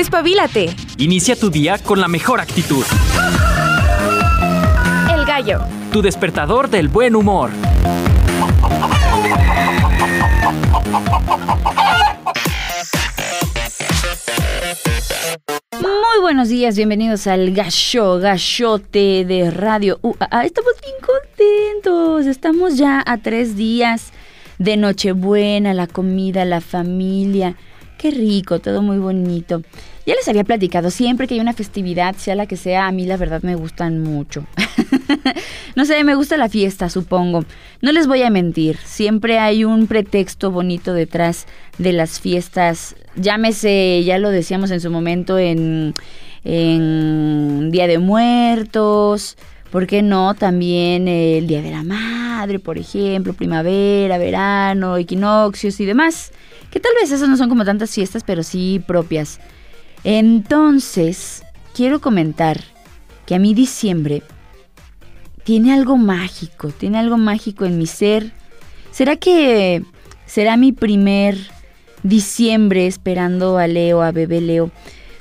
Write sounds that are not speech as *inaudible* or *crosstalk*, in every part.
Despabilate. Inicia tu día con la mejor actitud. El gallo. Tu despertador del buen humor. Muy buenos días, bienvenidos al Gallo, Gallote de Radio UAA. Estamos bien contentos, estamos ya a tres días de Nochebuena, la comida, la familia. Qué rico, todo muy bonito. Ya les había platicado, siempre que hay una festividad, sea la que sea, a mí la verdad me gustan mucho. *laughs* no sé, me gusta la fiesta, supongo. No les voy a mentir, siempre hay un pretexto bonito detrás de las fiestas. Llámese, ya lo decíamos en su momento, en, en Día de Muertos, ¿por qué no? También el Día de la Madre, por ejemplo, primavera, verano, equinoccios y demás. Que tal vez esas no son como tantas fiestas, pero sí propias. Entonces, quiero comentar que a mí diciembre tiene algo mágico, tiene algo mágico en mi ser. ¿Será que será mi primer diciembre esperando a Leo, a bebé Leo?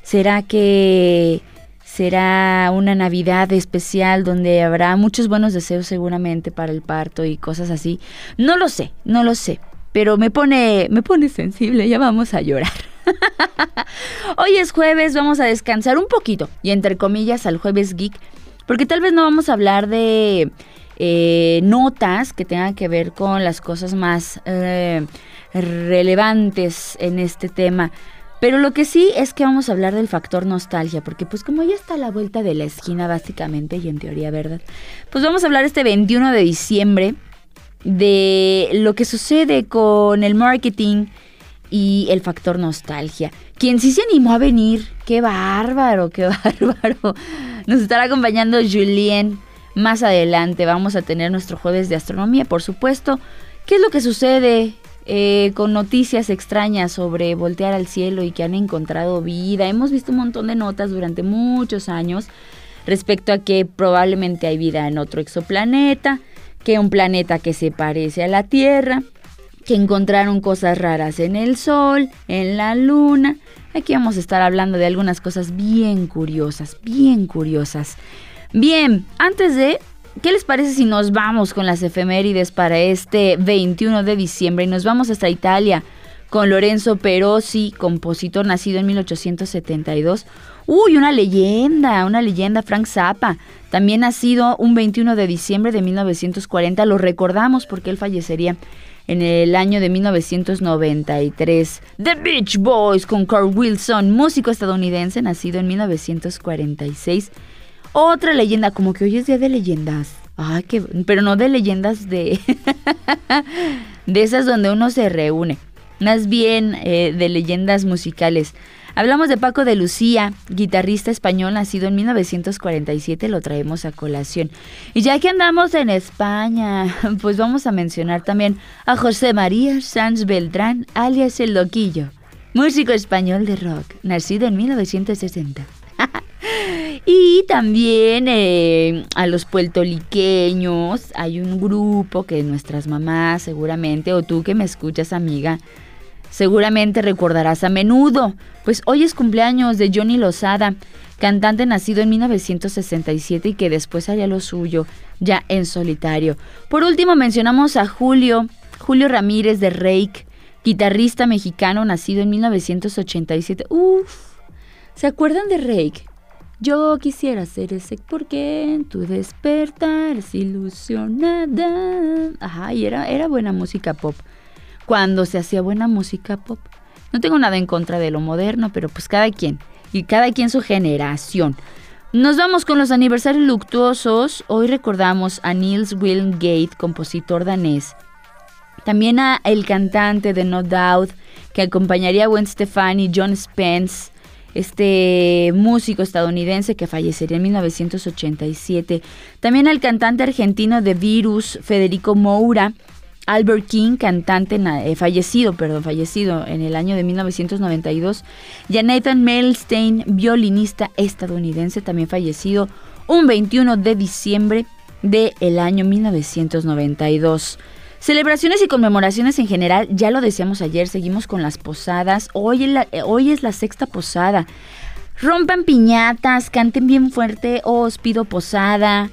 ¿Será que será una Navidad especial donde habrá muchos buenos deseos seguramente para el parto y cosas así? No lo sé, no lo sé pero me pone, me pone sensible, ya vamos a llorar. *laughs* Hoy es jueves, vamos a descansar un poquito, y entre comillas al jueves geek, porque tal vez no vamos a hablar de eh, notas que tengan que ver con las cosas más eh, relevantes en este tema. Pero lo que sí es que vamos a hablar del factor nostalgia, porque pues como ya está a la vuelta de la esquina básicamente y en teoría, ¿verdad? Pues vamos a hablar este 21 de diciembre de lo que sucede con el marketing y el factor nostalgia. Quien sí se animó a venir, qué bárbaro, qué *laughs* bárbaro. Nos estará acompañando Julien. Más adelante vamos a tener nuestro jueves de astronomía, por supuesto. ¿Qué es lo que sucede eh, con noticias extrañas sobre voltear al cielo y que han encontrado vida? Hemos visto un montón de notas durante muchos años respecto a que probablemente hay vida en otro exoplaneta que un planeta que se parece a la Tierra, que encontraron cosas raras en el Sol, en la Luna. Aquí vamos a estar hablando de algunas cosas bien curiosas, bien curiosas. Bien, antes de, ¿qué les parece si nos vamos con las efemérides para este 21 de diciembre y nos vamos hasta Italia con Lorenzo Perosi, compositor nacido en 1872? Uy, una leyenda, una leyenda, Frank Zappa. También nacido un 21 de diciembre de 1940. Lo recordamos porque él fallecería en el año de 1993. The Beach Boys con Carl Wilson, músico estadounidense nacido en 1946. Otra leyenda, como que hoy es día de leyendas. Ay, que, pero no de leyendas de. *laughs* de esas donde uno se reúne. Más bien eh, de leyendas musicales. Hablamos de Paco de Lucía, guitarrista español nacido en 1947, lo traemos a colación. Y ya que andamos en España, *laughs* pues vamos a mencionar también a José María Sanz Beltrán, alias El Loquillo, músico español de rock, nacido en 1960. *laughs* y también eh, a los puertoliqueños, hay un grupo que nuestras mamás seguramente, o tú que me escuchas amiga, Seguramente recordarás a menudo, pues hoy es cumpleaños de Johnny Lozada, cantante nacido en 1967 y que después haría lo suyo, ya en solitario. Por último mencionamos a Julio, Julio Ramírez de Reik, guitarrista mexicano nacido en 1987. Uf, ¿se acuerdan de Reik? Yo quisiera ser ese porque en tu despertar es ilusionada. Ajá, y era, era buena música pop cuando se hacía buena música pop. No tengo nada en contra de lo moderno, pero pues cada quien, y cada quien su generación. Nos vamos con los aniversarios luctuosos. Hoy recordamos a Niels Wilgate, compositor danés. También a el cantante de No Doubt, que acompañaría a Gwen Stefani John Spence, este músico estadounidense que fallecería en 1987. También al cantante argentino de Virus, Federico Moura, Albert King, cantante eh, fallecido, perdón, fallecido en el año de 1992, y a Nathan Melstein, violinista estadounidense, también fallecido un 21 de diciembre del año 1992. Celebraciones y conmemoraciones en general, ya lo decíamos ayer, seguimos con las posadas. Hoy, eh, hoy es la sexta posada. Rompan piñatas, canten bien fuerte, os pido posada.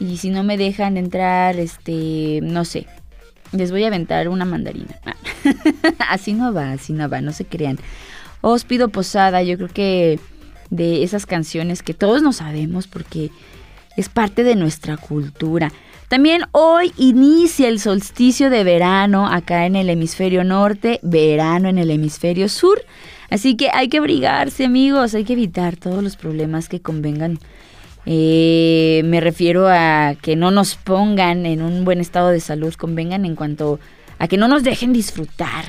Y si no me dejan entrar, este, no sé, les voy a aventar una mandarina. *laughs* así no va, así no va, no se crean. Os pido posada, yo creo que de esas canciones que todos no sabemos porque es parte de nuestra cultura. También hoy inicia el solsticio de verano acá en el hemisferio norte, verano en el hemisferio sur. Así que hay que abrigarse amigos, hay que evitar todos los problemas que convengan. Eh, me refiero a que no nos pongan en un buen estado de salud, convengan en cuanto a que no nos dejen disfrutar.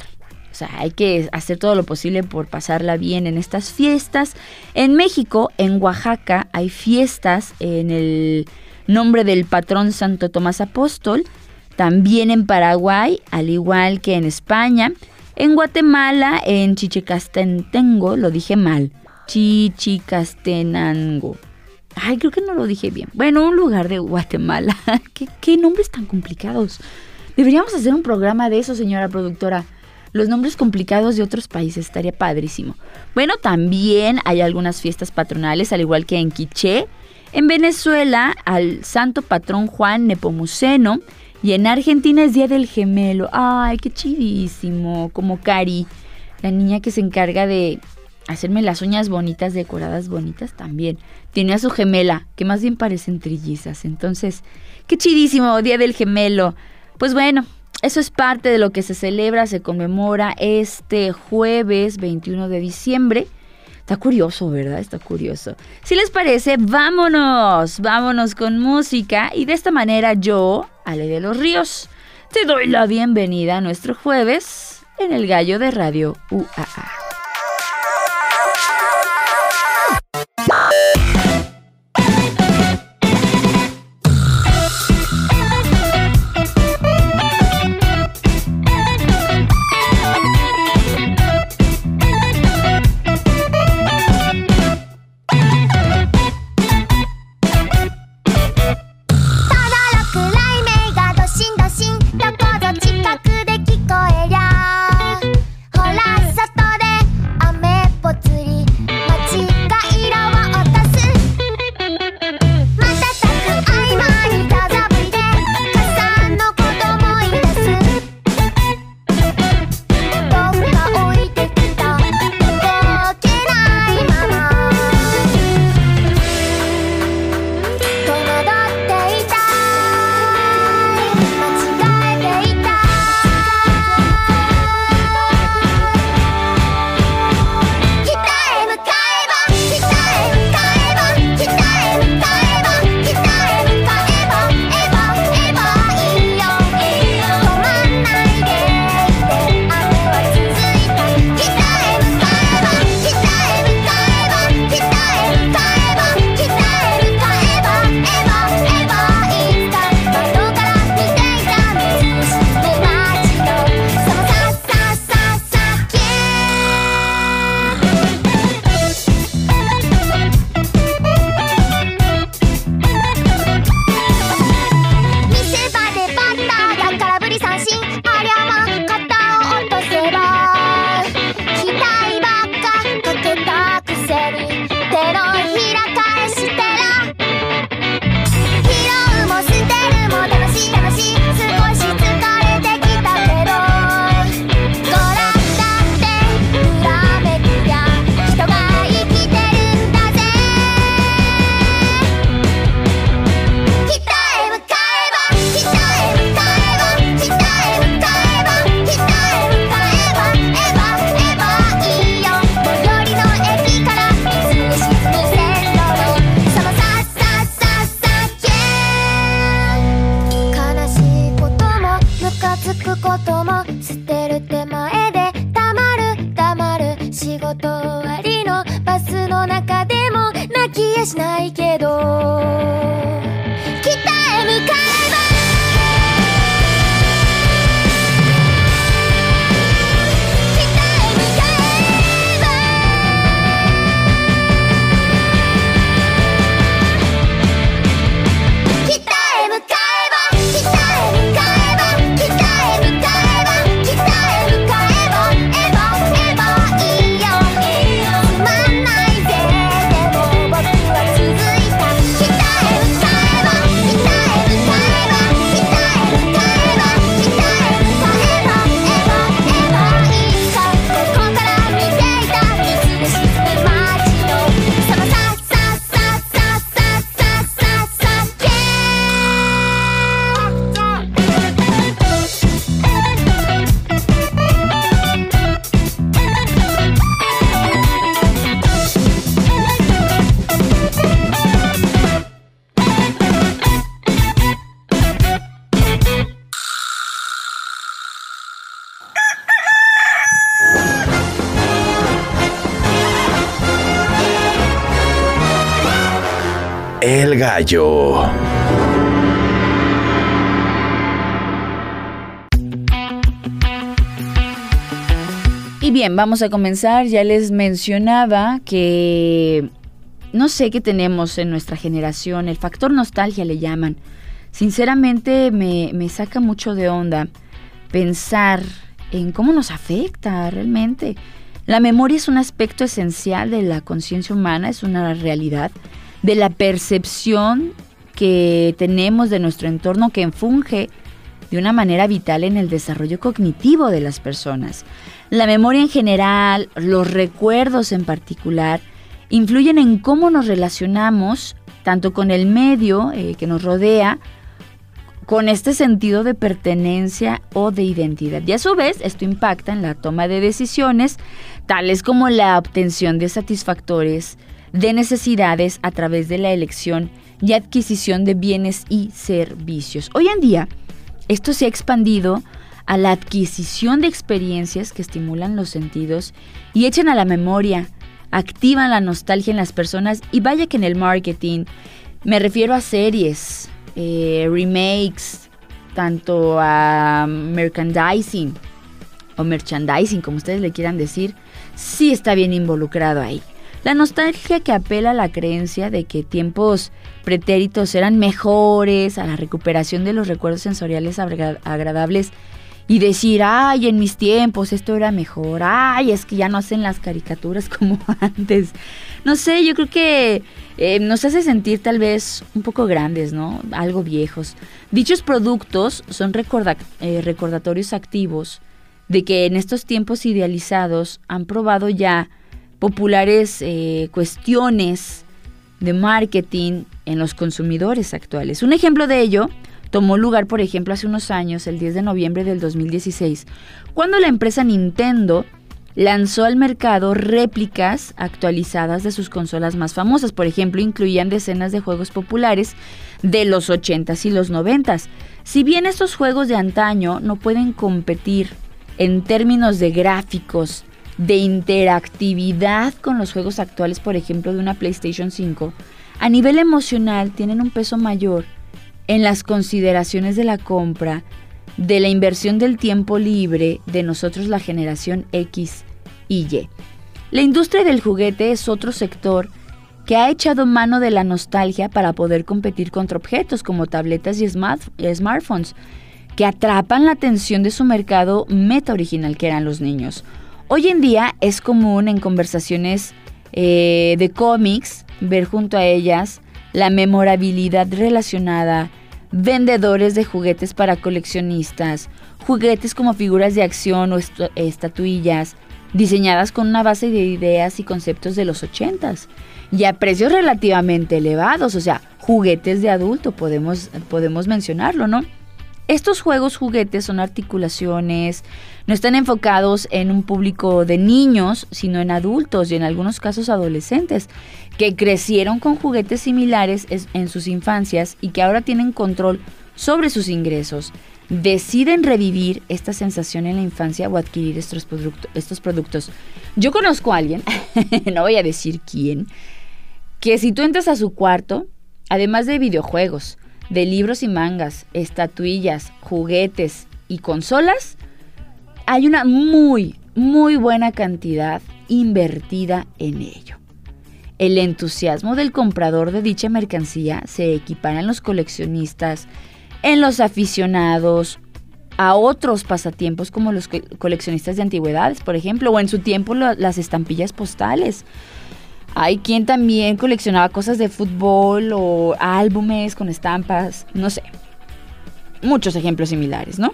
O sea, hay que hacer todo lo posible por pasarla bien en estas fiestas. En México, en Oaxaca, hay fiestas en el nombre del patrón Santo Tomás Apóstol, también en Paraguay, al igual que en España, en Guatemala, en Chichicastenango, lo dije mal, Chichicastenango. Ay, creo que no lo dije bien. Bueno, un lugar de Guatemala. *laughs* ¿Qué, ¿Qué, nombres tan complicados? Deberíamos hacer un programa de eso, señora productora. Los nombres complicados de otros países estaría padrísimo. Bueno, también hay algunas fiestas patronales, al igual que en Quiché, en Venezuela, al santo patrón Juan Nepomuceno. Y en Argentina es Día del Gemelo. Ay, qué chidísimo. Como Cari, la niña que se encarga de hacerme las uñas bonitas, decoradas bonitas también. Tiene a su gemela, que más bien parecen trillizas. Entonces, qué chidísimo, Día del Gemelo. Pues bueno, eso es parte de lo que se celebra, se conmemora este jueves 21 de diciembre. Está curioso, ¿verdad? Está curioso. Si les parece, vámonos, vámonos con música y de esta manera yo, Ale de los Ríos, te doy la bienvenida a nuestro jueves en el Gallo de Radio UAA. Gallo. Y bien, vamos a comenzar. Ya les mencionaba que no sé qué tenemos en nuestra generación, el factor nostalgia le llaman. Sinceramente me, me saca mucho de onda pensar en cómo nos afecta realmente. La memoria es un aspecto esencial de la conciencia humana, es una realidad, de la percepción que tenemos de nuestro entorno que funge de una manera vital en el desarrollo cognitivo de las personas. La memoria en general, los recuerdos en particular, influyen en cómo nos relacionamos tanto con el medio eh, que nos rodea, con este sentido de pertenencia o de identidad. Y a su vez, esto impacta en la toma de decisiones, tales como la obtención de satisfactores de necesidades a través de la elección y adquisición de bienes y servicios. Hoy en día, esto se ha expandido a la adquisición de experiencias que estimulan los sentidos y echan a la memoria, activan la nostalgia en las personas y vaya que en el marketing me refiero a series, eh, remakes, tanto a merchandising o merchandising, como ustedes le quieran decir, sí está bien involucrado ahí. La nostalgia que apela a la creencia de que tiempos pretéritos eran mejores, a la recuperación de los recuerdos sensoriales agradables y decir, ay, en mis tiempos esto era mejor, ay, es que ya no hacen las caricaturas *laughs* como antes. No sé, yo creo que eh, nos hace sentir tal vez un poco grandes, ¿no? Algo viejos. Dichos productos son eh, recordatorios activos de que en estos tiempos idealizados han probado ya populares eh, cuestiones de marketing en los consumidores actuales. Un ejemplo de ello tomó lugar, por ejemplo, hace unos años, el 10 de noviembre del 2016, cuando la empresa Nintendo lanzó al mercado réplicas actualizadas de sus consolas más famosas. Por ejemplo, incluían decenas de juegos populares de los 80s y los 90s. Si bien estos juegos de antaño no pueden competir en términos de gráficos, de interactividad con los juegos actuales, por ejemplo, de una PlayStation 5, a nivel emocional tienen un peso mayor en las consideraciones de la compra, de la inversión del tiempo libre de nosotros la generación X y Y. La industria del juguete es otro sector que ha echado mano de la nostalgia para poder competir contra objetos como tabletas y, smartphones, que atrapan la atención de su mercado meta original que eran los niños. Hoy en día es común en conversaciones eh, de cómics ver junto a ellas la memorabilidad relacionada, vendedores de juguetes para coleccionistas, juguetes como figuras de acción o estatuillas, diseñadas con una base de ideas y conceptos de los ochentas y a precios relativamente elevados, o sea, juguetes de adulto, podemos, podemos mencionarlo, ¿no? Estos juegos juguetes son articulaciones, no están enfocados en un público de niños, sino en adultos y en algunos casos adolescentes, que crecieron con juguetes similares en sus infancias y que ahora tienen control sobre sus ingresos. Deciden revivir esta sensación en la infancia o adquirir estos, estos productos. Yo conozco a alguien, *laughs* no voy a decir quién, que si tú entras a su cuarto, además de videojuegos, de libros y mangas, estatuillas, juguetes y consolas, hay una muy, muy buena cantidad invertida en ello. El entusiasmo del comprador de dicha mercancía se equipara en los coleccionistas, en los aficionados, a otros pasatiempos como los coleccionistas de antigüedades, por ejemplo, o en su tiempo las estampillas postales. Hay quien también coleccionaba cosas de fútbol o álbumes con estampas, no sé. Muchos ejemplos similares, ¿no?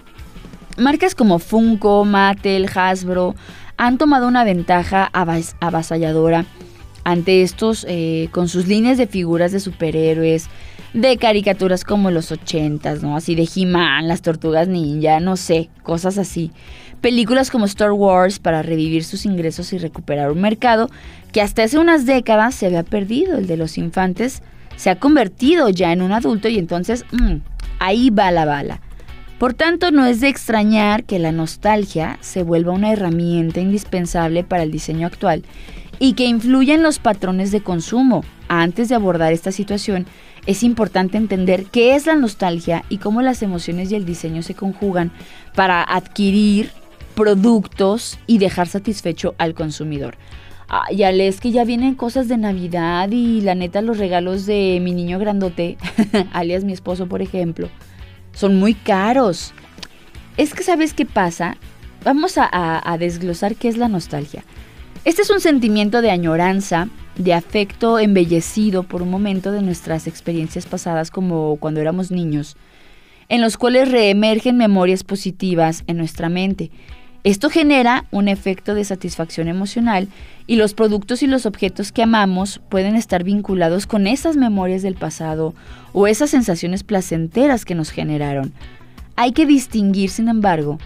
Marcas como Funko, Mattel, Hasbro han tomado una ventaja avasalladora ante estos eh, con sus líneas de figuras de superhéroes, de caricaturas como los ochentas, ¿no? Así de He-Man, las tortugas ninja, no sé, cosas así películas como Star Wars para revivir sus ingresos y recuperar un mercado que hasta hace unas décadas se había perdido, el de los infantes se ha convertido ya en un adulto y entonces mm, ahí va la bala. Por tanto, no es de extrañar que la nostalgia se vuelva una herramienta indispensable para el diseño actual y que influya en los patrones de consumo, antes de abordar esta situación, es importante entender qué es la nostalgia y cómo las emociones y el diseño se conjugan para adquirir productos y dejar satisfecho al consumidor. Ah, ya lees que ya vienen cosas de Navidad y la neta los regalos de mi niño grandote, *laughs* alias mi esposo por ejemplo, son muy caros. Es que sabes qué pasa, vamos a, desglosar qué es la nostalgia. Este es un sentimiento de añoranza, de afecto embellecido por un momento de nuestras experiencias pasadas como cuando éramos niños, en los cuales reemergen memorias positivas en nuestra mente. Esto genera un efecto de satisfacción emocional y los productos y los objetos que amamos pueden estar vinculados con esas memorias del pasado o esas sensaciones placenteras que nos generaron. Hay que distinguir, sin embargo,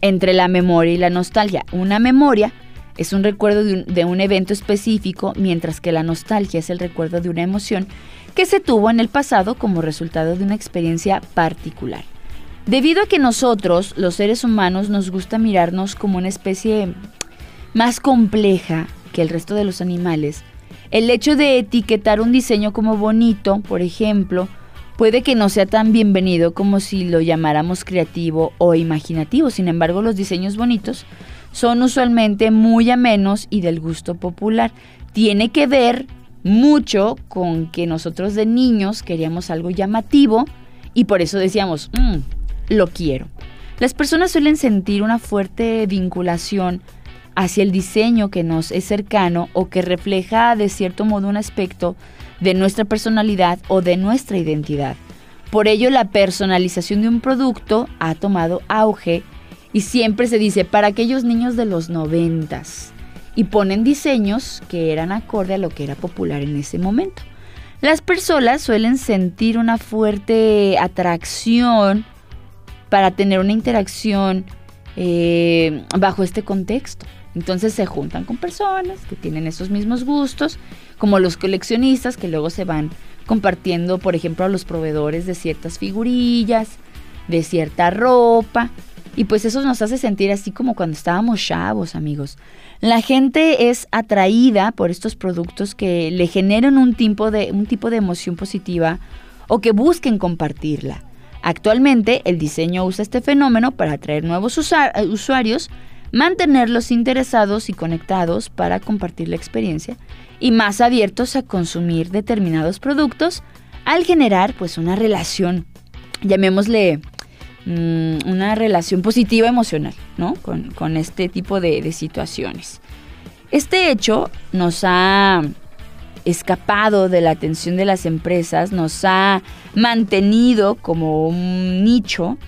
entre la memoria y la nostalgia. Una memoria es un recuerdo de un, evento específico, mientras que la nostalgia es el recuerdo de una emoción que se tuvo en el pasado como resultado de una experiencia particular. Debido a que nosotros, los seres humanos, nos gusta mirarnos como una especie más compleja que el resto de los animales, el hecho de etiquetar un diseño como bonito, por ejemplo, puede que no sea tan bienvenido como si lo llamáramos creativo o imaginativo. Sin embargo, los diseños bonitos son usualmente muy amenos y del gusto popular. Tiene que ver mucho con que nosotros de niños queríamos algo llamativo y por eso decíamos, mm, lo quiero. Las personas suelen sentir una fuerte vinculación hacia el diseño que nos es cercano o que refleja de cierto modo un aspecto de nuestra personalidad o de nuestra identidad. Por ello, la personalización de un producto ha tomado auge y siempre se dice para aquellos niños de los noventas y ponen diseños que eran acorde a lo que era popular en ese momento. Las personas suelen sentir una fuerte atracción para tener una interacción eh, bajo este contexto. Entonces se juntan con personas que tienen esos mismos gustos, como los coleccionistas que luego se van compartiendo, por ejemplo, a los proveedores de ciertas figurillas, de cierta ropa. Y pues eso nos hace sentir así como cuando estábamos chavos, amigos. La gente es atraída por estos productos que le generan un tipo de, un tipo de emoción positiva o que busquen compartirla. Actualmente, el diseño usa este fenómeno para atraer nuevos usuarios mantenerlos interesados y conectados para compartir la experiencia y más abiertos a consumir determinados productos al generar pues una relación, llamémosle mm, una relación positiva emocional, ¿no? Con, este tipo de, de situaciones. Este hecho nos ha escapado de la atención de las empresas, nos ha mantenido como un nicho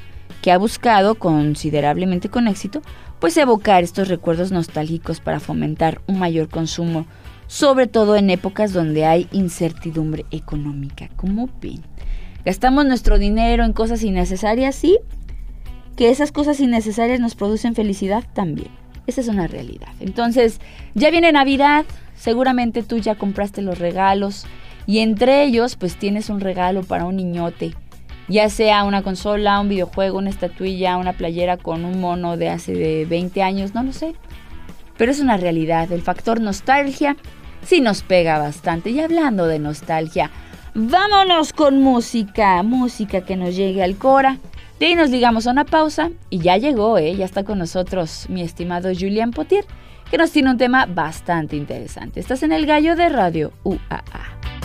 que ha buscado considerablemente con éxito pues evocar estos recuerdos nostálgicos para fomentar un mayor consumo, sobre todo en épocas donde hay incertidumbre económica. ¿Cómo ven? Gastamos nuestro dinero en cosas innecesarias, sí, que esas cosas innecesarias nos producen felicidad también. Esa es una realidad. Entonces, ya viene Navidad, seguramente tú ya compraste los regalos y entre ellos pues tienes un regalo para un niñote ya sea una consola, un videojuego, una estatuilla, una playera con un mono de hace de 20 años, no lo sé. Pero es una realidad, el factor nostalgia sí nos pega bastante. Y hablando de nostalgia, vámonos con música, música que nos llegue al cora. De ahí nos digamos a una pausa y ya llegó, ¿eh? ya está con nosotros mi estimado Julian Potier, que nos tiene un tema bastante interesante. Estás en el gallo de Radio UAA.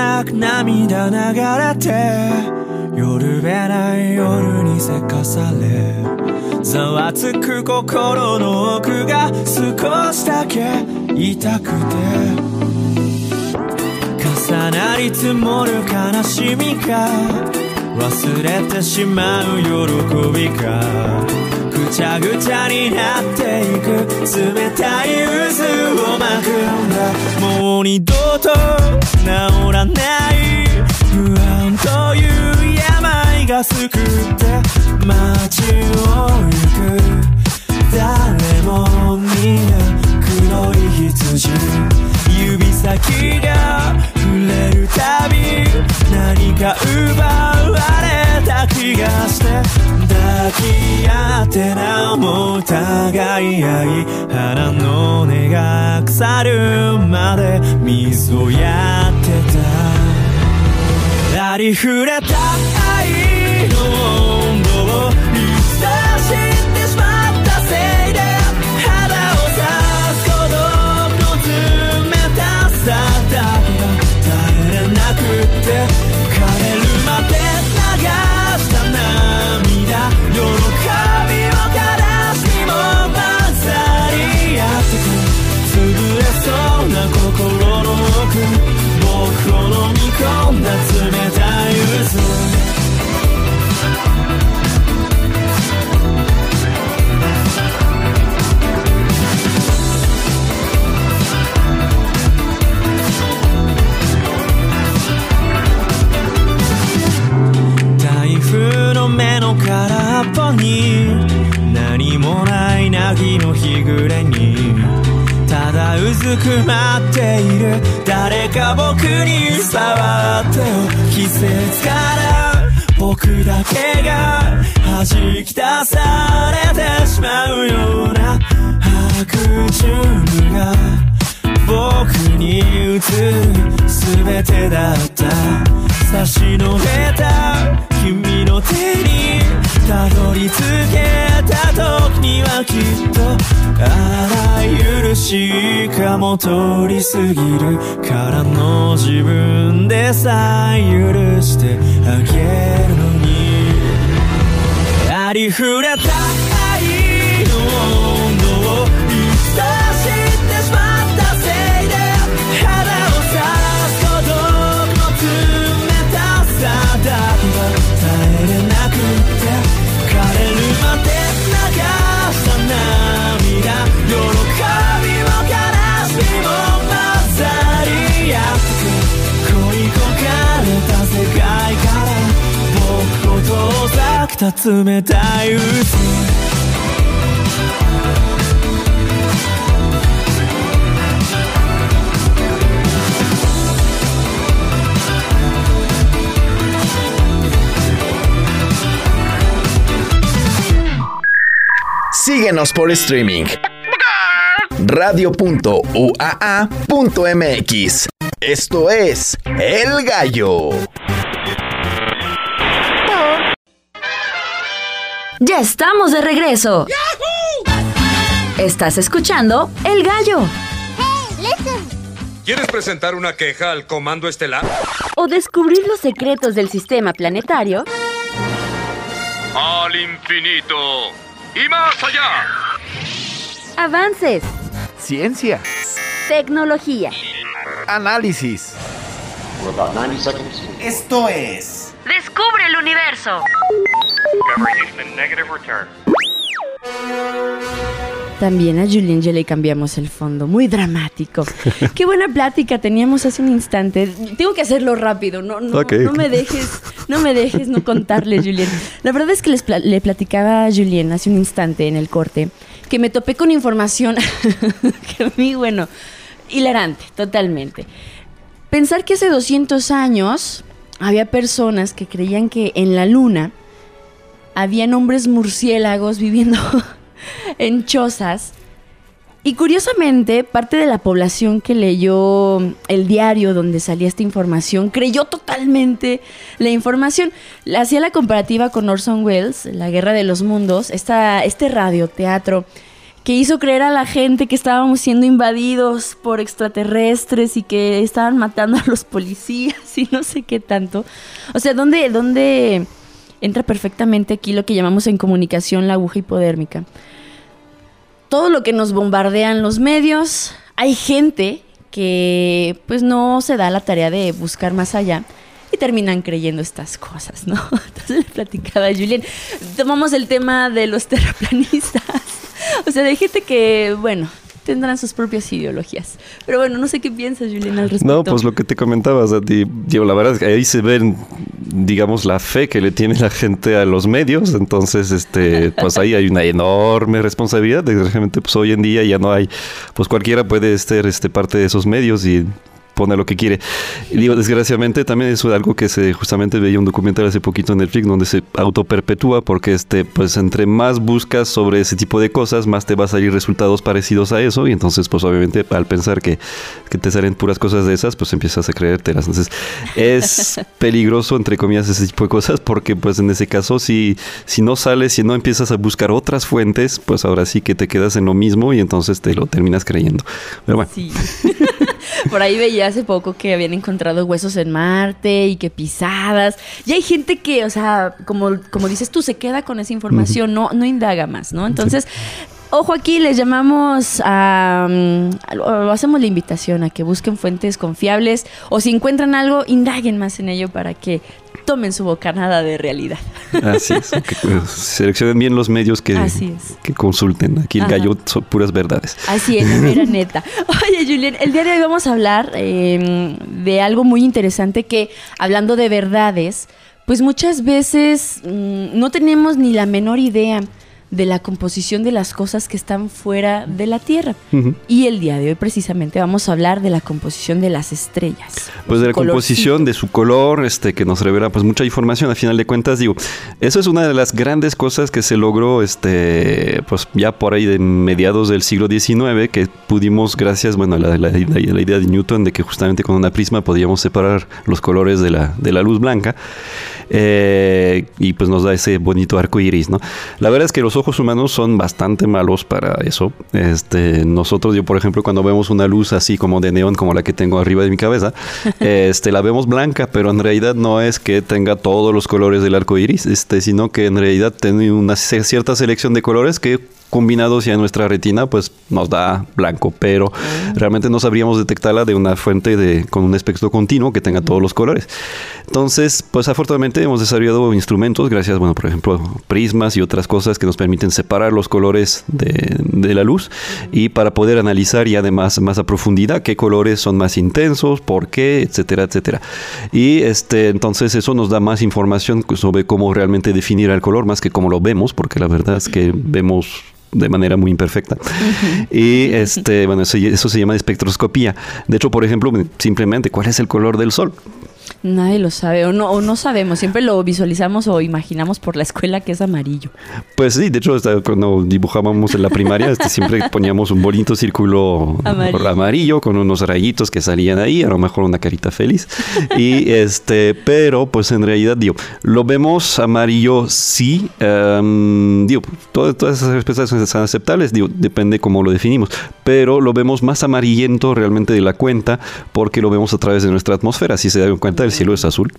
なく涙流れて夜べない夜にせかされざわつく心の奥が少しだけ痛くて重なり積もる悲しみが忘れてしまう喜びがぐちゃぐちゃになっていく。冷たい渦を巻くんだ。もう二度と治らない。不安という病が救って街を行く。誰も皆黒い羊指先が触れるたび何か奪われた気がして抱き合ってなおも疑い合い腹の根が腐るまで水をやってたありふれた愛の温度をり過ぎ Síguenos por streaming. Radio.uaa.mx. Esto es El Gallo. Ya estamos de regreso. Estás escuchando El Gallo ¿Quieres presentar una queja al Comando Estelar? o descubrir los secretos del sistema planetario. Al infinito y más allá. Avances, Ciencia. tecnología, Análisis. Esto es descubre el universo. También a Julien ya le cambiamos el fondo, muy dramático. *laughs* Qué buena plática teníamos hace un instante. Tengo que hacerlo rápido, no, me dejes, no me dejes no contarle, Julien. La verdad es que les le platicaba a Julien hace un instante en el corte que me topé con información *laughs* que a mí, bueno, hilarante, totalmente. Pensar que hace 200 años había personas que creían que en la luna habían hombres murciélagos viviendo *laughs* en chozas. Y curiosamente, parte de la población que leyó el diario donde salía esta información creyó totalmente la información. Hacía la comparativa con Orson Welles, La Guerra de los Mundos, esta, este radioteatro que hizo creer a la gente que estábamos siendo invadidos por extraterrestres y que estaban matando a los policías y no sé qué tanto. O sea, ¿dónde, dónde entra perfectamente aquí lo que llamamos en comunicación la aguja hipodérmica? Todo lo que nos bombardean los medios, hay gente que pues no se da la tarea de buscar más allá y terminan creyendo estas cosas, ¿no? *laughs* Entonces le platicaba a Julián, tomamos el tema de los terraplanistas, *laughs* o sea, de gente que, bueno, tendrán sus propias ideologías. Pero bueno, no sé qué piensas, Julián, al respecto. No, pues lo que te comentabas, a ti, yo, la verdad es que ahí se ven, digamos, la fe que le tiene la gente a los medios. Entonces, este, pues ahí hay una enorme responsabilidad. Desgraciadamente, pues hoy en día ya no hay, pues cualquiera puede ser este, parte de esos medios y pone lo que quiere. Y digo, desgraciadamente también es algo que se justamente veía un documental hace poquito en Netflix donde se autoperpetúa porque este pues entre más buscas sobre ese tipo de cosas, más te va a salir resultados parecidos a eso y entonces pues obviamente al pensar que, que te salen puras cosas de esas, pues empiezas a creértelas. Entonces es *laughs* peligroso entre comillas ese tipo de cosas porque pues en ese caso si, si no sales, si no empiezas a buscar otras fuentes, pues ahora sí que te quedas en lo mismo y entonces te lo terminas creyendo. Pero bueno. Sí. *laughs* *laughs* Por ahí veía hace poco que habían encontrado huesos en Marte y que pisadas. Y hay gente que, o sea, como, como dices tú, se queda con esa información, no, no indaga más, ¿no? Entonces, ojo aquí, les llamamos a, o hacemos la invitación a que busquen fuentes confiables o si encuentran algo, indaguen más en ello para que tomen su bocanada de realidad. Así es. Que, pues, seleccionen bien los medios que, Así es. que consulten. Aquí el Ajá. gallo son puras verdades. Así es, mira neta. Oye, Julián, el día de hoy vamos a hablar eh, de algo muy interesante que, hablando de verdades, pues muchas veces mm, no tenemos ni la menor idea de la composición de las cosas que están fuera de la Tierra. Y el día de hoy precisamente vamos a hablar de la composición de las estrellas. Pues de la colorcito. composición, de su color, este, que nos revela pues mucha información. A final de cuentas, digo, eso es una de las grandes cosas que se logró, este, pues ya por ahí de mediados del siglo XIX, que pudimos, gracias, bueno, a la, la- la- la idea de Newton de que justamente con una prisma podíamos separar los colores de la, de la luz blanca. eh, y pues nos da ese bonito arco iris, ¿no? La verdad es que los ojos humanos son bastante malos para eso. Este, nosotros, yo por ejemplo, cuando vemos una luz así como de neón, como la que tengo arriba de mi cabeza, *laughs* este, la vemos blanca, pero en realidad no es que tenga todos los colores del arco iris, este, sino que en realidad tiene una cierta selección de colores que combinados ya en nuestra retina, pues nos da blanco, pero realmente no sabríamos detectarla de una fuente de, con un espectro continuo que tenga todos los colores. Entonces, pues afortunadamente hemos desarrollado instrumentos, gracias, bueno, por ejemplo, prismas y otras cosas que nos permiten separar los colores de, de la luz y para poder analizar y además más a profundidad qué colores son más intensos, por qué, etcétera, etcétera. Y este, entonces eso nos da más información sobre cómo realmente definir el color, más que cómo lo vemos, porque la verdad es que vemos de manera muy imperfecta. Y este, bueno, eso, eso se llama espectroscopía. De hecho, por ejemplo, simplemente, ¿cuál es el color del sol? Nadie lo sabe, o no, o no sabemos, siempre lo visualizamos o imaginamos por la escuela que es amarillo. Pues sí, de hecho, hasta cuando dibujábamos en la primaria, este, siempre poníamos un bonito círculo Amarillo. amarillo. con unos rayitos que salían ahí, a lo mejor una carita feliz. Y este, pero pues en realidad, digo, lo vemos amarillo sí, em, digo, todas, todas esas respuestas son aceptables, digo, depende cómo lo definimos, pero lo vemos más amarillento realmente de la cuenta porque lo vemos a través de nuestra atmósfera. Si se dan cuenta, el cielo es azul.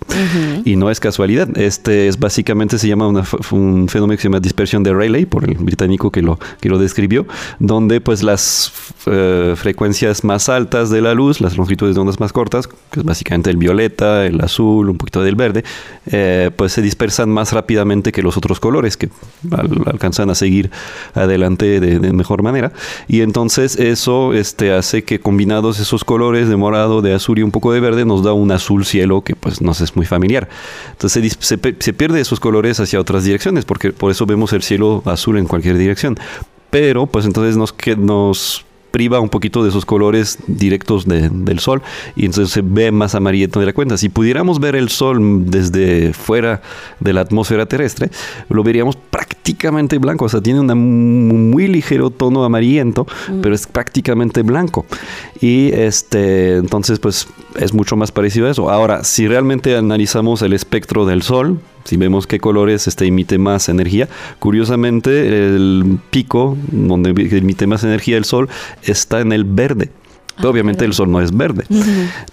Y no es casualidad. Este es básicamente se llama una un fenómeno que se llama dispersión de Rayleigh por el británico que lo que lo describió, donde pues las eh, frecuencias más altas de la luz, las longitudes de ondas más cortas, que es básicamente el violeta, el azul, un poquito del verde, eh, pues se dispersan más rápidamente que los otros colores que al- alcanzan a seguir adelante de, de mejor manera. Y entonces eso este hace que combinados esos colores de morado, de azul y un poco de verde nos da un azul cielo que pues nos es muy familiar. Entonces se se pierde esos colores hacia otras direcciones porque por eso vemos el cielo azul en cualquier dirección. Pero pues entonces nos, que, nos priva un poquito de esos colores directos de- del sol y entonces se ve más amarillento de la cuenta. Si pudiéramos ver el sol desde fuera de la atmósfera terrestre, lo veríamos prácticamente blanco. O sea, tiene un muy ligero tono amarillento, pero es prácticamente blanco. Y este, entonces, pues es mucho más parecido a eso. Ahora, si realmente analizamos el espectro del sol, Si vemos qué colores este, emite más energía, curiosamente el pico donde emite más energía el sol está en el verde. Ah, Obviamente el sol no es verde.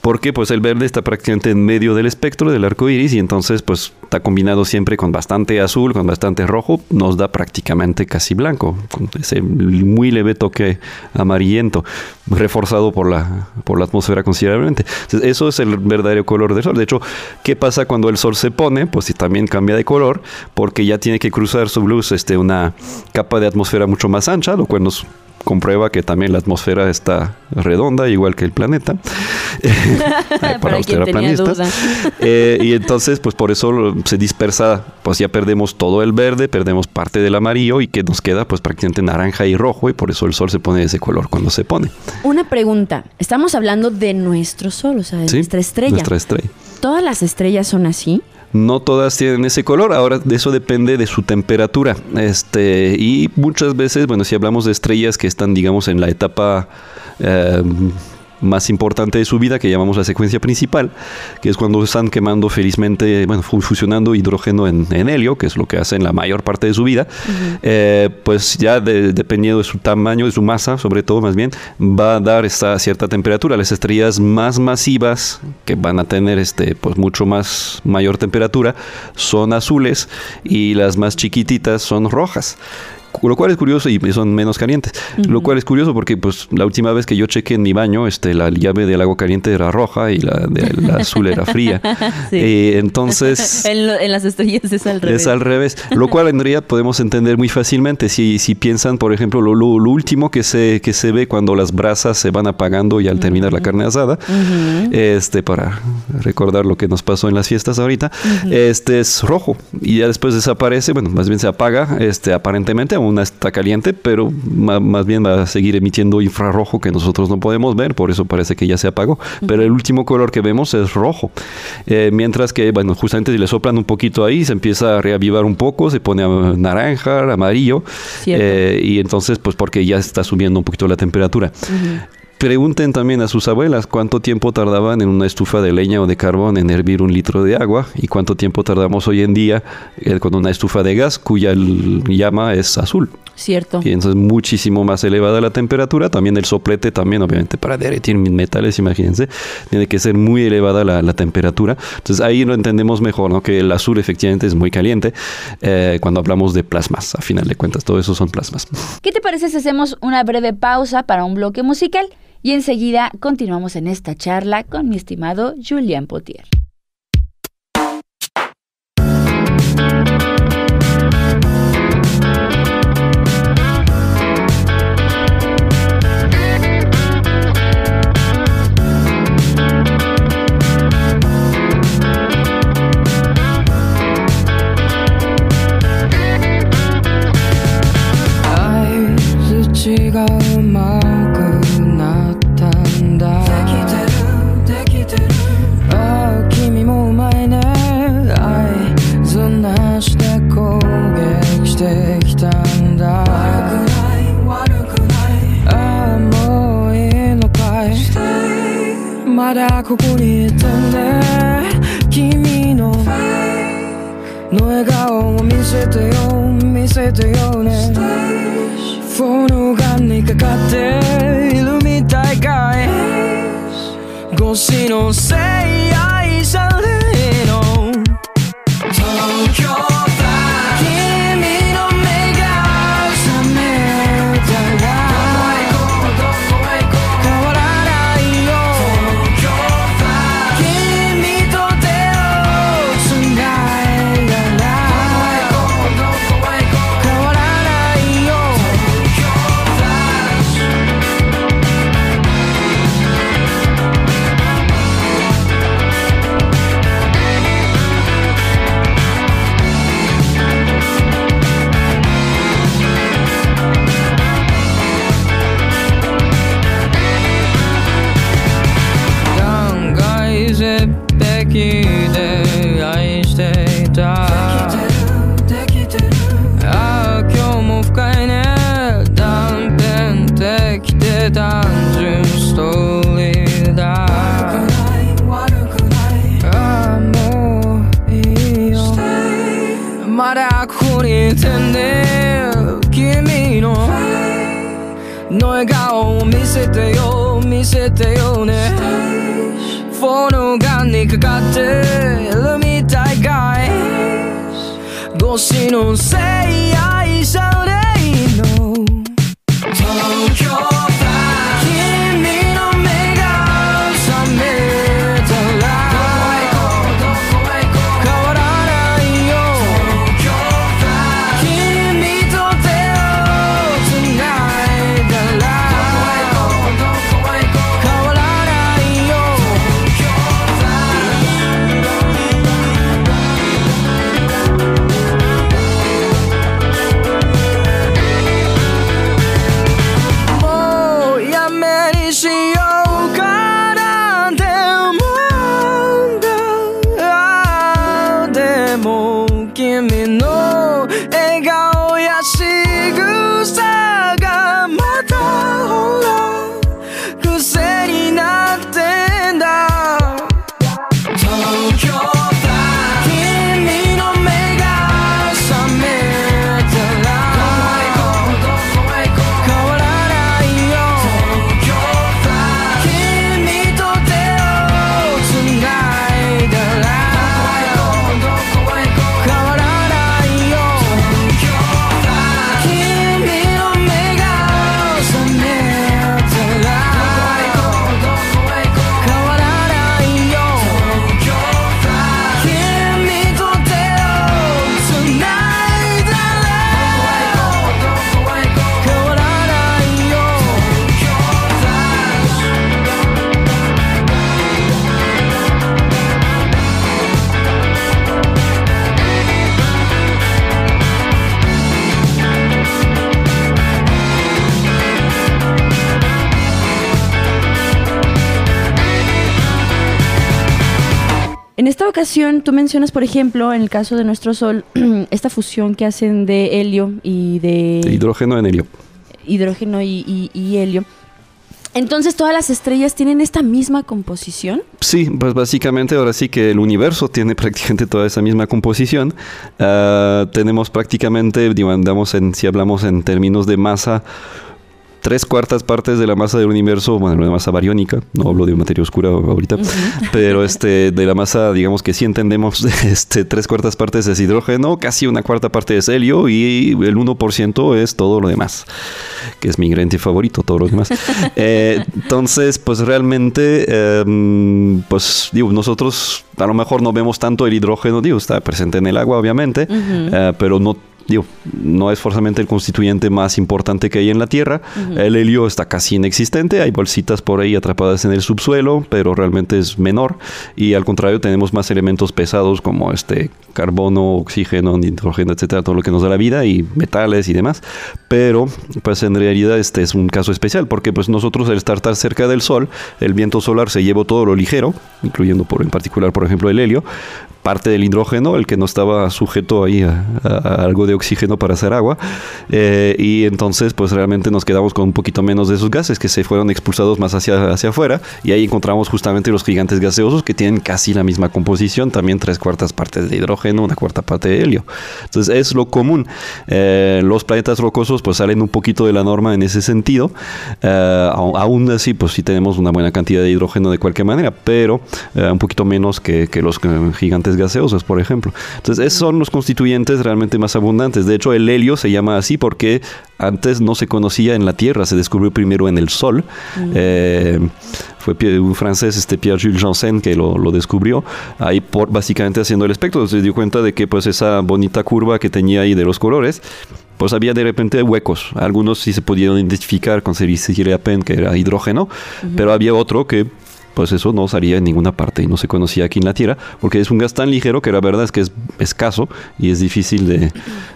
Porque pues el verde está prácticamente en medio del espectro del arco iris y entonces pues está combinado siempre con bastante azul, con bastante rojo, nos da prácticamente casi blanco, con ese muy leve toque amarillento, reforzado por la, por la atmósfera considerablemente. Entonces, eso es el verdadero color del sol. De hecho, ¿qué pasa cuando el sol se pone? Pues si también cambia de color, porque ya tiene que cruzar su luz este, una capa de atmósfera mucho más ancha, lo cual nos comprueba que también la atmósfera está redonda, igual que el planeta. Ay, *laughs* Para terraplanistas. duda. Eh, y entonces, pues por eso se dispersa, pues ya perdemos todo el verde, perdemos parte del amarillo y que nos queda pues prácticamente naranja y rojo y por eso el sol se pone de ese color cuando se pone. Una pregunta. Estamos hablando de nuestro sol, o sea, de ¿Sí? nuestra estrella. Nuestra estrella. ¿Todas las estrellas son así? No todas tienen ese color, ahora de eso depende de su temperatura. Este, y muchas veces, bueno, si hablamos de estrellas que están, digamos, en la etapa eh, más importante de su vida, que llamamos la secuencia principal, que es cuando están quemando felizmente, bueno, fu- fusionando hidrógeno en, en helio, que es lo que hacen la mayor parte de su vida, eh, pues ya de- dependiendo de su tamaño, de su masa, sobre todo más bien, va a dar esta cierta temperatura. Las estrellas más masivas, que van a tener este, pues mucho más mayor temperatura, son azules y las más chiquititas son rojas. Lo cual es curioso y son menos calientes. Lo cual es curioso porque pues la última vez que yo chequé en mi baño, este, la llave del agua caliente era roja y la del azul era fría. *laughs* Sí. Eh, entonces... *laughs* en, lo- en las estrellas es al revés. Es al revés. Lo cual en realidad podemos entender muy fácilmente. Si, si piensan, por ejemplo, lo, lo- lo último que se, que se ve cuando las brasas se van apagando y al terminar la carne asada, este, para recordar lo que nos pasó en las fiestas ahorita, este es rojo. Y ya después desaparece, bueno, más bien se apaga, este, aparentemente aún está caliente, pero más bien va a seguir emitiendo infrarrojo que nosotros no podemos ver, por eso parece que ya se apagó. Pero el último color que vemos es rojo. Eh, mientras que, bueno, justamente si le soplan un poquito ahí, se empieza a reavivar un poco, se pone naranja, amarillo, eh, y entonces, pues porque ya está subiendo un poquito la temperatura. Pregunten también a sus abuelas cuánto tiempo tardaban en una estufa de leña o de carbón en hervir un litro de agua y cuánto tiempo tardamos hoy en día eh, con una estufa de gas cuya llama es azul. Cierto. Y entonces muchísimo más elevada la temperatura. También el soplete, también obviamente para derretir metales, imagínense, tiene que ser muy elevada la, la temperatura. Entonces ahí lo entendemos mejor, ¿no? Que el azul efectivamente es muy caliente eh, cuando hablamos de plasmas. A final de cuentas, todo eso son plasmas. ¿Qué te parece si hacemos una breve pausa para un bloque musical y enseguida continuamos en esta charla con mi estimado Julian Potier. まだここにいてね。君のの笑顔を見せてよ見せてよね。フォーのガンにかかっているみたいかい。越しのせいや。だここにいてね。君のの笑顔を見せてよ見せてよね。フォルガンにかかってるみたい。かい年のせい愛者でいいの。東京 Ocasión, tú mencionas, por ejemplo, en el caso de nuestro Sol, *clears throat* esta fusión que hacen de helio y de De hidrógeno en helio. hidrógeno y, y- y helio. Entonces, todas las estrellas tienen esta misma composición. Sí, pues básicamente ahora sí que el universo tiene *laughs* prácticamente toda esa misma composición. Ah, tenemos prácticamente, digo, andamos en, si hablamos en términos de masa, tres cuartas partes de la masa del universo, bueno, la masa bariónica, no hablo de materia oscura ahorita, *laughs* pero este, de la masa, digamos que sí entendemos, *laughs* este, tres cuartas partes es hidrógeno, casi una cuarta parte es helio y el 1% es todo lo demás, que es mi ingrediente favorito, todo lo demás. *laughs* Eh, entonces, pues realmente, em, pues digo, nosotros a lo mejor no vemos tanto el hidrógeno, digo, está presente en el agua, obviamente, eh, pero no digo, no es forzosamente el constituyente más importante que hay en la Tierra. El helio está casi inexistente, hay bolsitas por ahí atrapadas en el subsuelo, pero realmente es menor. Y al contrario, tenemos más elementos pesados como este carbono, oxígeno, nitrógeno, etcétera, todo lo que nos da la vida y metales y demás. Pero, pues en realidad este es un caso especial, porque pues nosotros al estar tan cerca del Sol, el viento solar se llevó todo lo ligero, incluyendo por en particular, por ejemplo, el helio, parte del hidrógeno, el que no estaba sujeto ahí a, a- algo de oxígeno para hacer agua. Eh, y entonces, pues realmente nos quedamos con un poquito menos de esos gases que se fueron expulsados más hacia, hacia afuera. Y ahí encontramos justamente los gigantes gaseosos que tienen casi la misma composición, también tres cuartas partes de hidrógeno, una cuarta parte de helio. Entonces, es lo común. Eh, los planetas rocosos, pues salen un poquito de la norma en ese sentido. Eh, aún así, pues sí tenemos una buena cantidad de hidrógeno de cualquier manera, pero eh, un poquito menos que, que los eh, gigantes gaseosos, por ejemplo. Entonces, esos son los constituyentes realmente más abundantes. De hecho, el helio se llama así porque antes no se conocía en la Tierra, se descubrió primero en el Sol. Eh, fue un francés, este Pierre-Jules Janssen, que lo, lo descubrió, ahí por, básicamente haciendo el espectro. Se dio cuenta de que pues esa bonita curva que tenía ahí de los colores, pues había de repente huecos. Algunos sí se pudieron identificar con Pen, que era hidrógeno, pero había otro que pues eso no salía en ninguna parte y no se conocía aquí en la Tierra, porque es un gas tan ligero que la verdad es que es escaso y es difícil de,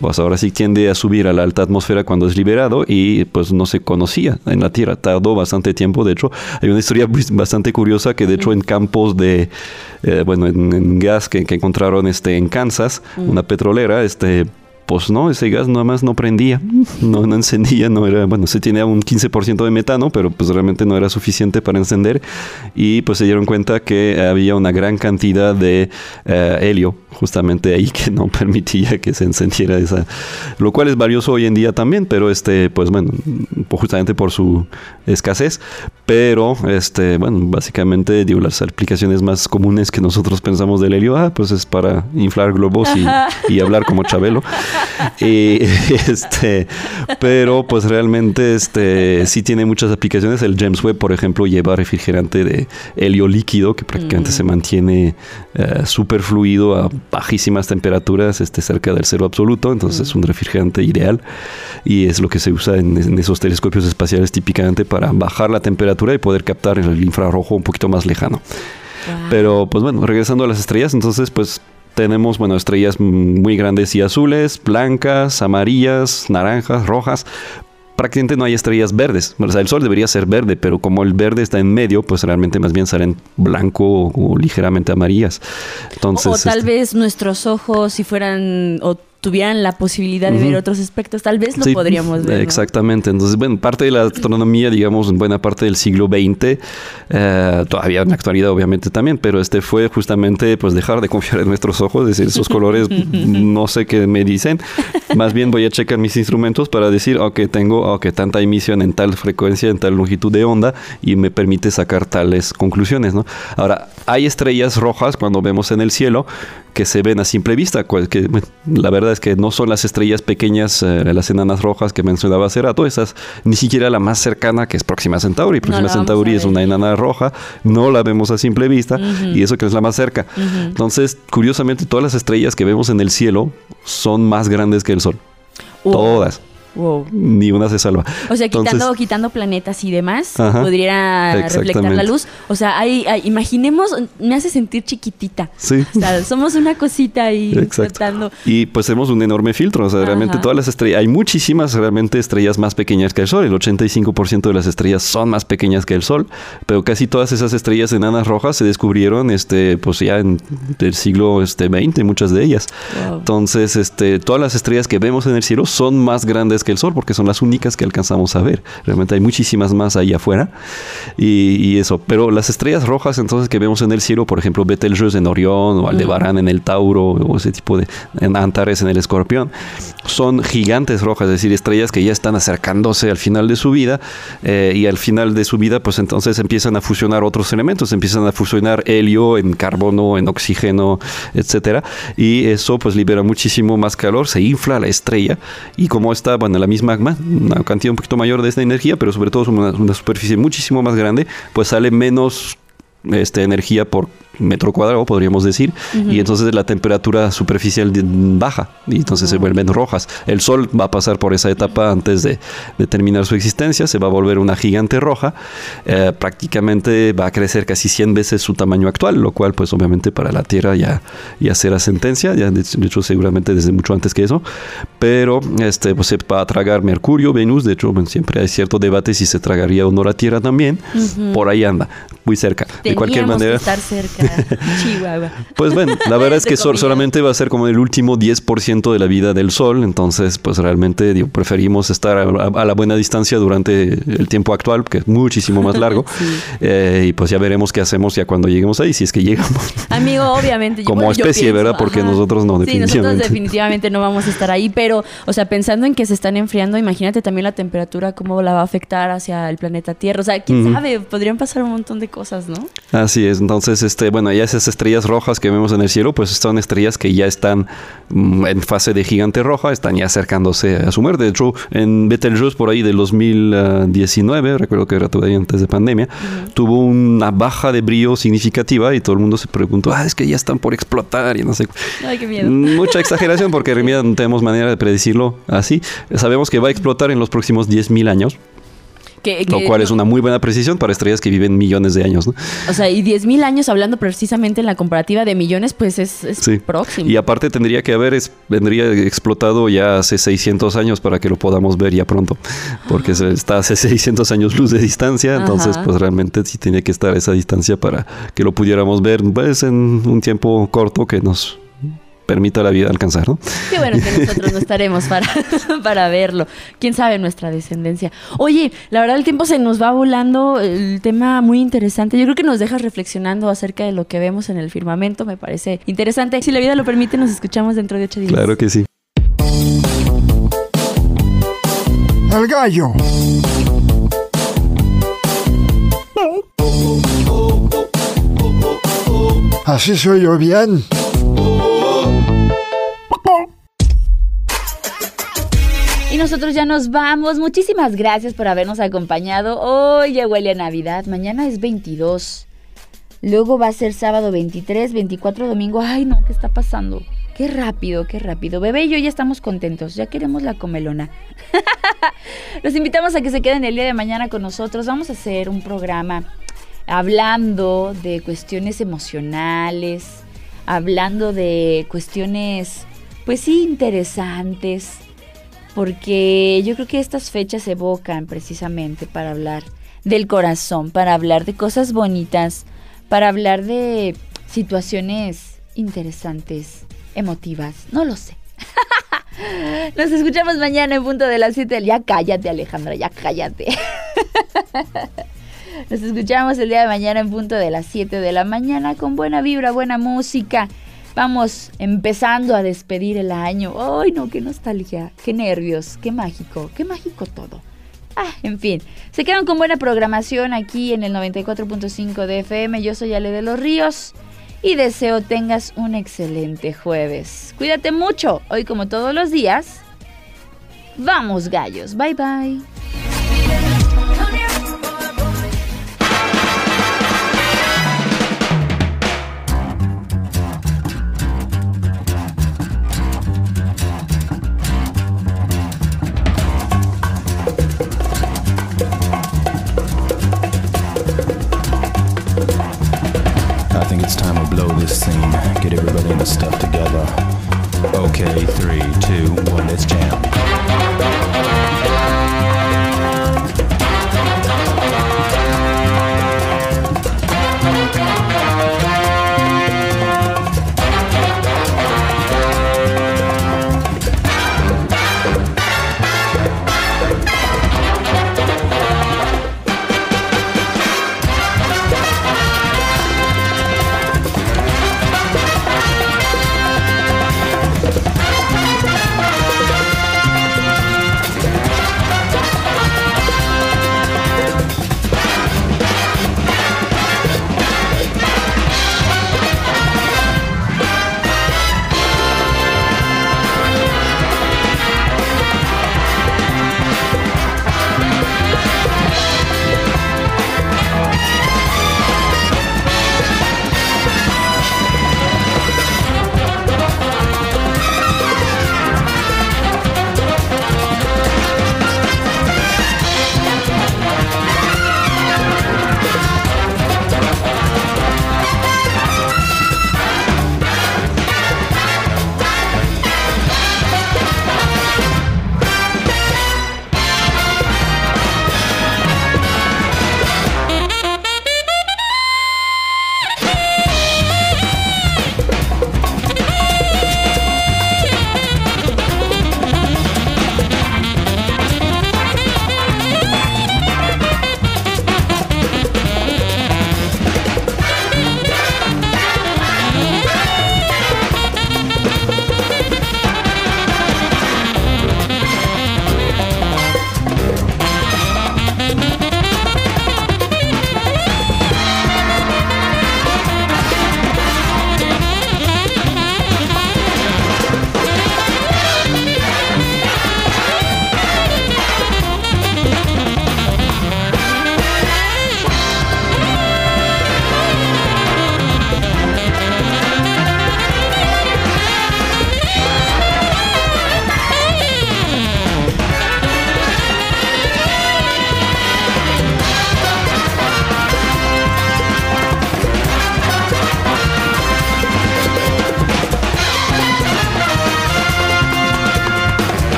pues ahora sí tiende a subir a la alta atmósfera cuando es liberado y pues no se conocía en la Tierra, tardó bastante tiempo, de hecho hay una historia pues, bastante curiosa que de hecho en campos de, eh, bueno, en, en gas que, que encontraron este, en Kansas, una petrolera, este pues no, ese gas nada más no prendía, no, no encendía, no era, bueno, se tenía un 15% de metano, pero pues realmente no era suficiente para encender. Y pues se dieron cuenta que había una gran cantidad de eh, helio justamente ahí que no *laughs* permitía que se encendiera esa, lo cual es valioso hoy en día también, pero este, pues bueno, pues justamente por su escasez, pero este, bueno, básicamente digo, las aplicaciones más comunes que nosotros pensamos del helio, ah, pues es para inflar globos y, y hablar como Chabelo. Y, *laughs* este, pero pues realmente este, sí tiene muchas aplicaciones. El James Webb, por ejemplo, lleva refrigerante de helio líquido que prácticamente se mantiene eh, súper fluido a bajísimas temperaturas, este, cerca del cero absoluto. Entonces es un refrigerante ideal y es lo que se usa en, en esos telescopios espaciales típicamente para bajar la temperatura y poder captar el infrarrojo un poquito más lejano. Pero pues bueno, regresando a las estrellas, entonces pues tenemos, bueno, estrellas muy grandes y azules, blancas, amarillas, naranjas, rojas. Prácticamente no hay estrellas verdes. O sea, el Sol debería ser verde, pero como el verde está en medio, pues realmente más bien salen blanco o, ligeramente amarillas. Entonces, o tal este, vez nuestros ojos, si fueran o tuvieran la posibilidad de ver otros aspectos, tal vez lo Sí, podríamos ver. ¿no? Exactamente. Entonces, bueno, parte de la astronomía, digamos, en buena parte del siglo XX, eh, todavía en la actualidad obviamente también, pero este fue justamente pues dejar de confiar en nuestros ojos, decir, esos colores *laughs* no sé qué me dicen, más bien voy a checar mis instrumentos para decir, ok, tengo ok, tanta emisión en tal frecuencia, en tal longitud de onda y me permite sacar tales conclusiones, ¿no? Ahora, hay estrellas rojas cuando vemos en el cielo que se ven a simple vista, que la verdad que no son las estrellas pequeñas, eh, las enanas rojas que mencionaba hace rato, esas ni siquiera la más cercana que es Próxima Centauri. Próxima vamos Centauri es una enana roja, no la vemos a simple vista y eso que es la más cerca. Entonces, curiosamente, todas las estrellas que vemos en el cielo son más grandes que el Sol. Todas. Wow. Ni una se salva. O sea, quitando, Entonces- quitando planetas y demás, Ajá. podría reflectar la luz. O sea, hay, hay- imaginemos, me hace sentir chiquitita. Sí. O sea, somos una cosita ahí flotando. Y pues tenemos un enorme filtro, o sea, realmente Ajá. todas las estrellas, hay muchísimas realmente estrellas más pequeñas que el Sol, el 85% de las estrellas son más pequeñas que el Sol, pero casi todas esas estrellas enanas rojas se descubrieron este pues ya en el siglo este 20, muchas de ellas. Wow. Entonces, este todas las estrellas que vemos en el cielo son más grandes que el Sol porque son las únicas que alcanzamos a ver. Realmente hay muchísimas más ahí afuera. Y, y eso, pero las estrellas rojas entonces que vemos en el cielo, por ejemplo, Betelgeuse en Orión o Aldebarán en el Tauro o ese tipo de en Antares en el Escorpión, son gigantes rojas, es decir, estrellas que ya están acercándose al final de su vida eh, y al final de su vida pues entonces empiezan a fusionar otros elementos, empiezan a fusionar helio en carbono, en oxígeno, etcétera, y eso pues libera muchísimo más calor, se infla la estrella. Y como está, bueno, la misma una cantidad un poquito mayor de esta energía, pero sobre todo una, una superficie muchísimo más grande, pues sale menos este, energía por metro cuadrado, podríamos decir, y entonces la temperatura superficial baja y entonces se vuelven rojas. El Sol va a pasar por esa etapa antes de, de terminar su existencia, se va a volver una gigante roja, eh, prácticamente va a crecer casi 100 veces su tamaño actual, lo cual pues obviamente para la Tierra ya, ya será sentencia, ya de, de hecho seguramente desde mucho antes que eso, pero este, pues se va a tragar Mercurio, Venus, de hecho bueno, siempre hay cierto debate si se tragaría o no la Tierra también, por ahí anda, muy cerca. de cualquier manera. que estar cerca, *laughs* Chihuahua. Pues bueno, la verdad es que solamente va a ser como el último 10% de la vida del Sol, entonces pues realmente digo, preferimos estar a, a la buena distancia durante el tiempo actual, que es muchísimo más largo, *laughs* Eh, y pues ya veremos qué hacemos ya cuando lleguemos ahí, si es que llegamos. Amigo, *laughs* obviamente. yo- Como bueno, especie, ¿verdad? Porque nosotros no, Sí, nosotros definitivamente. definitivamente no vamos a estar ahí, pero, o sea, pensando en que se están enfriando, imagínate también la temperatura, cómo la va a afectar hacia el planeta Tierra. O sea, quién sabe, podrían pasar un montón de cosas, ¿no? Así es, entonces, este, bueno, ya esas estrellas rojas que vemos en el cielo, pues son estrellas que ya están mm, en fase de gigante roja, están ya acercándose a su muerte. De hecho, en Betelgeuse, por ahí del 2019, recuerdo que era todavía antes de pandemia, tuvo una baja de brillo significativa y todo el mundo se preguntó, ah, es que ya están por explotar y no sé. Ay, qué miedo. Mucha exageración porque *laughs* en realidad no tenemos manera de predecirlo así. Sabemos que va a explotar en los próximos 10.000 años, Que- lo que- cual es una muy buena precisión para estrellas que viven millones de años. ¿no? O sea, y 10.000 años hablando precisamente en la comparativa de millones, pues es, es Sí. próximo. Y aparte tendría que haber, es- vendría explotado ya hace 600 años para que lo podamos ver ya pronto, porque se- está hace 600 años luz de distancia, entonces Ajá. pues realmente sí tiene que estar a esa distancia para que lo pudiéramos ver pues en un tiempo corto que nos permita la vida alcanzar, ¿no? Qué bueno que *laughs* nosotros no estaremos para, *laughs* para verlo. Quién sabe nuestra descendencia. Oye, la verdad el tiempo se nos va volando, el tema muy interesante. Yo creo que nos dejas reflexionando acerca de lo que vemos en el firmamento, me parece interesante. Si la vida lo permite, nos escuchamos dentro de ocho días. Claro que sí. El gallo. Así soy yo bien. Nosotros ya nos vamos. Muchísimas gracias por habernos acompañado. Hoy ya huele a Navidad. Mañana es 22. Luego va a ser sábado 23, 24 domingo. Ay, no, ¿qué está pasando? Qué rápido, qué rápido. Bebé y yo ya estamos contentos. Ya queremos la comelona. *laughs* Los invitamos a que se queden el día de mañana con nosotros. Vamos a hacer un programa hablando de cuestiones emocionales, hablando de cuestiones, pues sí, interesantes, porque yo creo que estas fechas evocan precisamente para hablar del corazón, para hablar de cosas bonitas, para hablar de situaciones interesantes, emotivas, no lo sé. *laughs* Nos escuchamos mañana en punto de las 7 Ya cállate, Alejandra, ya cállate. *laughs* Nos escuchamos el día de mañana en punto de las 7 de la mañana con buena vibra, buena música. Vamos empezando a despedir el año. ¡Ay, no! ¡Qué nostalgia! ¡Qué nervios! ¡Qué mágico! ¡Qué mágico todo! Ah, en fin. Se quedan con buena programación aquí en el 94.5 de FM. Yo soy Ale de los Ríos y deseo tengas un excelente jueves. Cuídate mucho. Hoy como todos los días. Vamos gallos. Bye bye.